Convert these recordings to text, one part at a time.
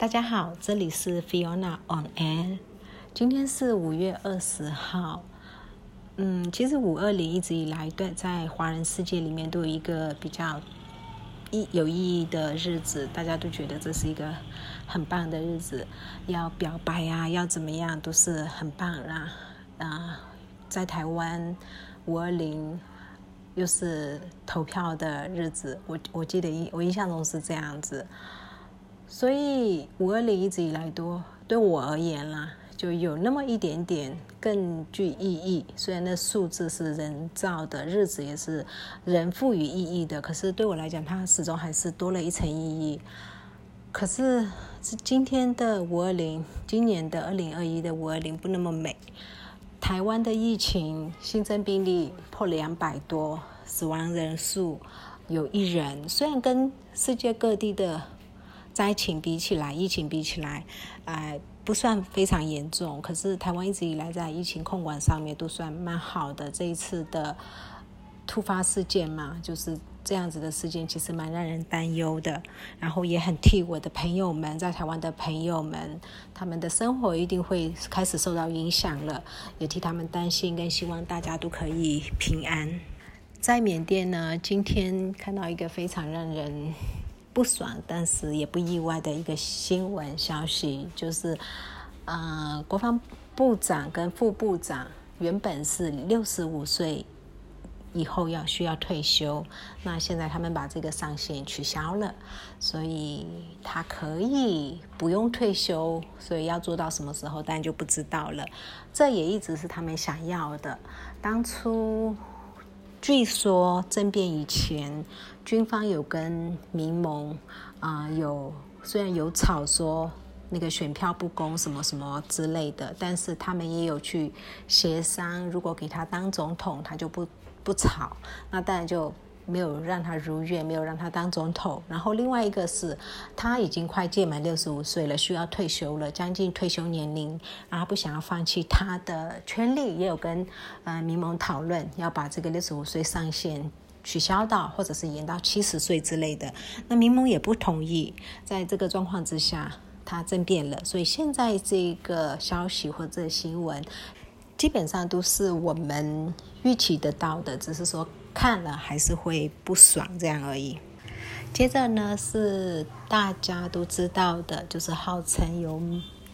大家好，这里是 Fiona on Air。今天是五月二十号。嗯，其实五二零一直以来，对在华人世界里面都有一个比较意有意义的日子，大家都觉得这是一个很棒的日子，要表白啊，要怎么样都是很棒啦。啊，在台湾五二零又是投票的日子，我我记得印我印象中是这样子。所以五二零一直以来都对我而言啦，就有那么一点点更具意义。虽然那数字是人造的，日子也是人赋予意义的，可是对我来讲，它始终还是多了一层意义。可是是今天的五二零，今年的二零二一的五二零不那么美。台湾的疫情新增病例破两百多，死亡人数有一人，虽然跟世界各地的。灾情比起来，疫情比起来，哎，不算非常严重。可是台湾一直以来在疫情控管上面都算蛮好的。这一次的突发事件嘛，就是这样子的事件，其实蛮让人担忧的。然后也很替我的朋友们，在台湾的朋友们，他们的生活一定会开始受到影响了，也替他们担心，跟希望大家都可以平安。在缅甸呢，今天看到一个非常让人。不爽，但是也不意外的一个新闻消息，就是，呃，国防部长跟副部长原本是六十五岁以后要需要退休，那现在他们把这个上限取消了，所以他可以不用退休，所以要做到什么时候，当然就不知道了。这也一直是他们想要的，当初。据说政变以前，军方有跟民盟啊有虽然有吵说那个选票不公什么什么之类的，但是他们也有去协商，如果给他当总统，他就不不吵，那当然就。没有让他如愿，没有让他当总统。然后另外一个是，他已经快届满六十五岁了，需要退休了，将近退休年龄，然后不想要放弃他的权利，也有跟呃民盟讨论要把这个六十五岁上限取消到，或者是延到七十岁之类的。那民盟也不同意，在这个状况之下，他政变了。所以现在这个消息或者新闻，基本上都是我们预期得到的，只是说。看了还是会不爽，这样而已。接着呢是大家都知道的，就是号称有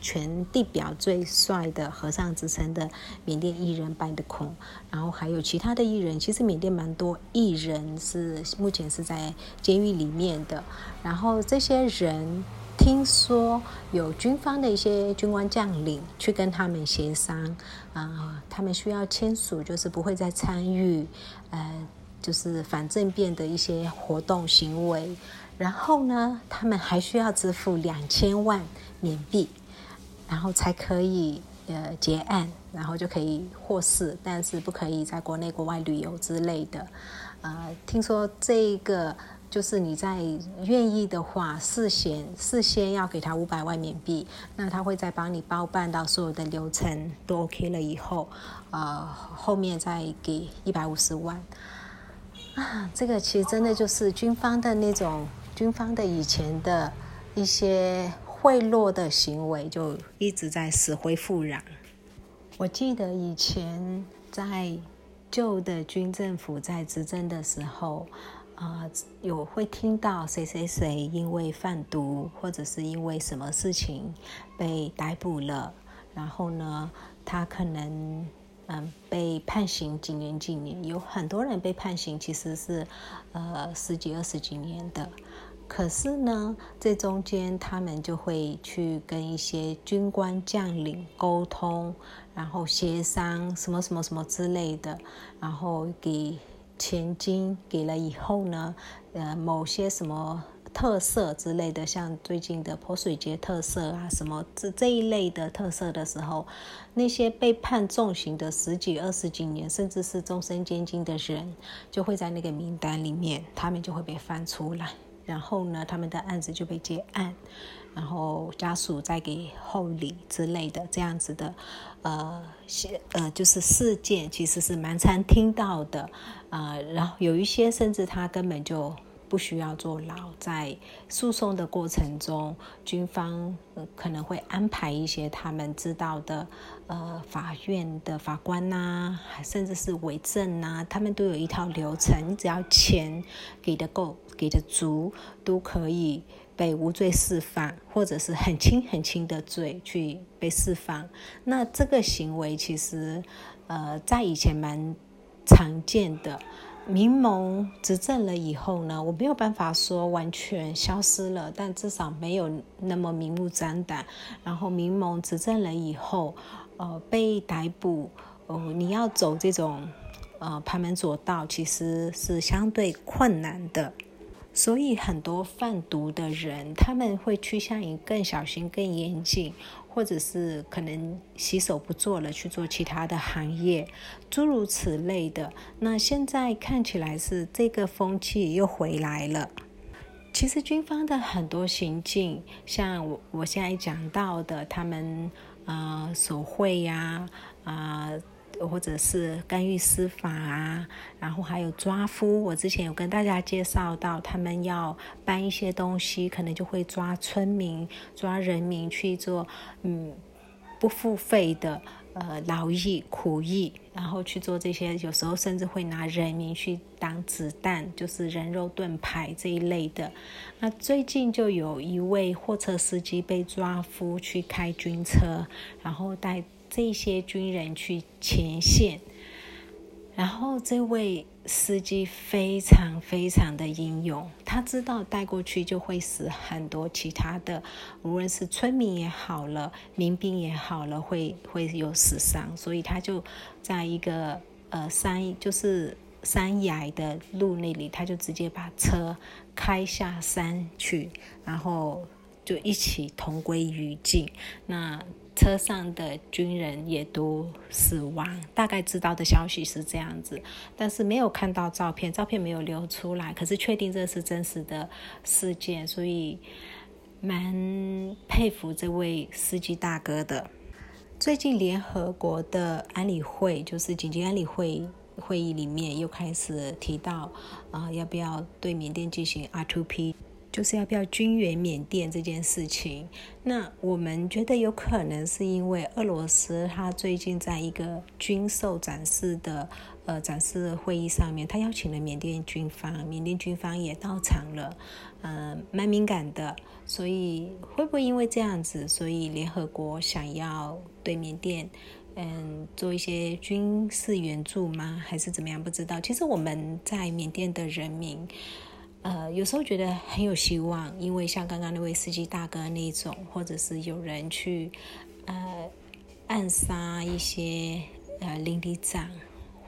全地表最帅的和尚之称的缅甸艺人拜的孔，然后还有其他的艺人。其实缅甸蛮多艺人是目前是在监狱里面的，然后这些人。听说有军方的一些军官将领去跟他们协商，啊，他们需要签署，就是不会再参与，呃，就是反政变的一些活动行为。然后呢，他们还需要支付两千万缅币，然后才可以呃结案，然后就可以获释，但是不可以在国内国外旅游之类的。呃，听说这个。就是你在愿意的话，事先事先要给他五百万缅币，那他会再帮你包办到所有的流程都 OK 了以后，呃，后面再给一百五十万。啊，这个其实真的就是军方的那种军方的以前的一些贿赂的行为，就一直在死灰复燃。我记得以前在旧的军政府在执政的时候。啊，有会听到谁谁谁因为贩毒或者是因为什么事情被逮捕了，然后呢，他可能嗯被判刑几年几年，有很多人被判刑其实是呃十几二十几年的，可是呢，这中间他们就会去跟一些军官将领沟通，然后协商什么什么什么之类的，然后给。钱金给了以后呢，呃，某些什么特色之类的，像最近的泼水节特色啊，什么这这一类的特色的时候，那些被判重刑的十几、二十几年，甚至是终身监禁的人，就会在那个名单里面，他们就会被翻出来。然后呢，他们的案子就被结案，然后家属再给厚礼之类的这样子的，呃，呃，就是事件其实是蛮常听到的，啊，然后有一些甚至他根本就不需要坐牢。在诉讼的过程中，军方可能会安排一些他们知道的，呃，法院的法官呐，甚至是伪证呐，他们都有一套流程。你只要钱给的够，给的足，都可以。被无罪释放，或者是很轻很轻的罪去被释放，那这个行为其实，呃，在以前蛮常见的。民盟执政了以后呢，我没有办法说完全消失了，但至少没有那么明目张胆。然后民盟执政了以后，呃，被逮捕，哦，你要走这种呃旁门左道，其实是相对困难的。所以很多贩毒的人，他们会趋向于更小心、更严谨，或者是可能洗手不做了，去做其他的行业，诸如此类的。那现在看起来是这个风气又回来了。其实军方的很多行径，像我我现在讲到的，他们啊手绘呀啊。或者是干预司法啊，然后还有抓夫。我之前有跟大家介绍到，他们要搬一些东西，可能就会抓村民、抓人民去做，嗯，不付费的呃劳役、苦役，然后去做这些。有时候甚至会拿人民去当子弹，就是人肉盾牌这一类的。那最近就有一位货车司机被抓夫去开军车，然后带。这些军人去前线，然后这位司机非常非常的英勇，他知道带过去就会死很多其他的，无论是村民也好了，民兵也好了，会会有死伤，所以他就在一个呃山，就是山崖的路那里，他就直接把车开下山去，然后就一起同归于尽。那。车上的军人也都死亡，大概知道的消息是这样子，但是没有看到照片，照片没有流出来，可是确定这是真实的事件，所以蛮佩服这位司机大哥的。最近联合国的安理会，就是紧急安理会会议里面又开始提到，啊，要不要对缅甸进行 R2P？就是要不要军援缅甸这件事情，那我们觉得有可能是因为俄罗斯他最近在一个军售展示的呃展示会议上面，他邀请了缅甸军方，缅甸军方也到场了，嗯，蛮敏感的，所以会不会因为这样子，所以联合国想要对缅甸嗯做一些军事援助吗？还是怎么样？不知道。其实我们在缅甸的人民。呃，有时候觉得很有希望，因为像刚刚那位司机大哥那种，或者是有人去呃暗杀一些呃邻里长，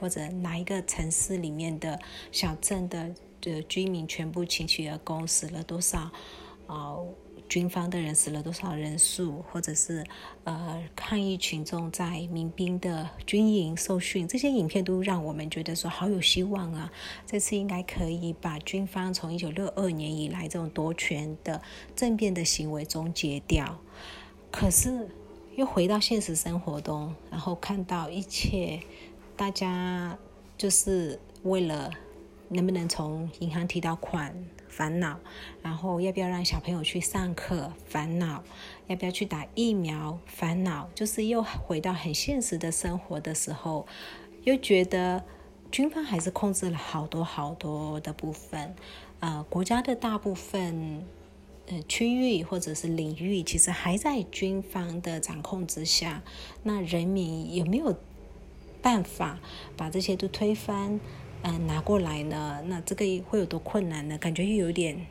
或者哪一个城市里面的小镇的的居民全部请起而攻，死了多少啊？军方的人死了多少人数，或者是呃抗议群众在民兵的军营受训，这些影片都让我们觉得说好有希望啊！这次应该可以把军方从一九六二年以来这种夺权的政变的行为终结掉。可是又回到现实生活中，然后看到一切，大家就是为了能不能从银行提到款。烦恼，然后要不要让小朋友去上课？烦恼，要不要去打疫苗？烦恼，就是又回到很现实的生活的时候，又觉得军方还是控制了好多好多的部分。呃，国家的大部分呃区域或者是领域，其实还在军方的掌控之下。那人民有没有办法把这些都推翻？嗯，拿过来呢，那这个会有多困难呢？感觉又有点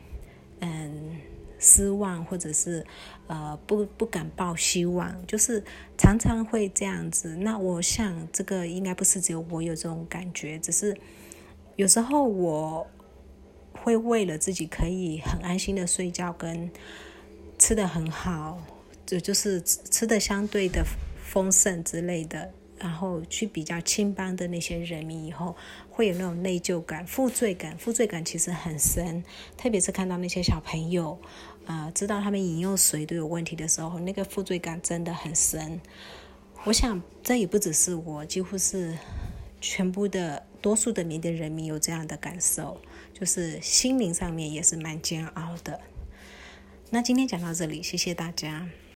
嗯失望，或者是呃不不敢抱希望，就是常常会这样子。那我想这个应该不是只有我有这种感觉，只是有时候我会为了自己可以很安心的睡觉，跟吃的很好，就就是吃的相对的丰盛之类的。然后去比较青帮的那些人民以后，会有那种内疚感、负罪感。负罪感其实很深，特别是看到那些小朋友，啊，知道他们饮用水都有问题的时候，那个负罪感真的很深。我想这也不只是我，几乎是全部的多数的缅甸人民有这样的感受。就是心灵上面也是蛮煎熬的。那今天讲到这里，谢谢大家。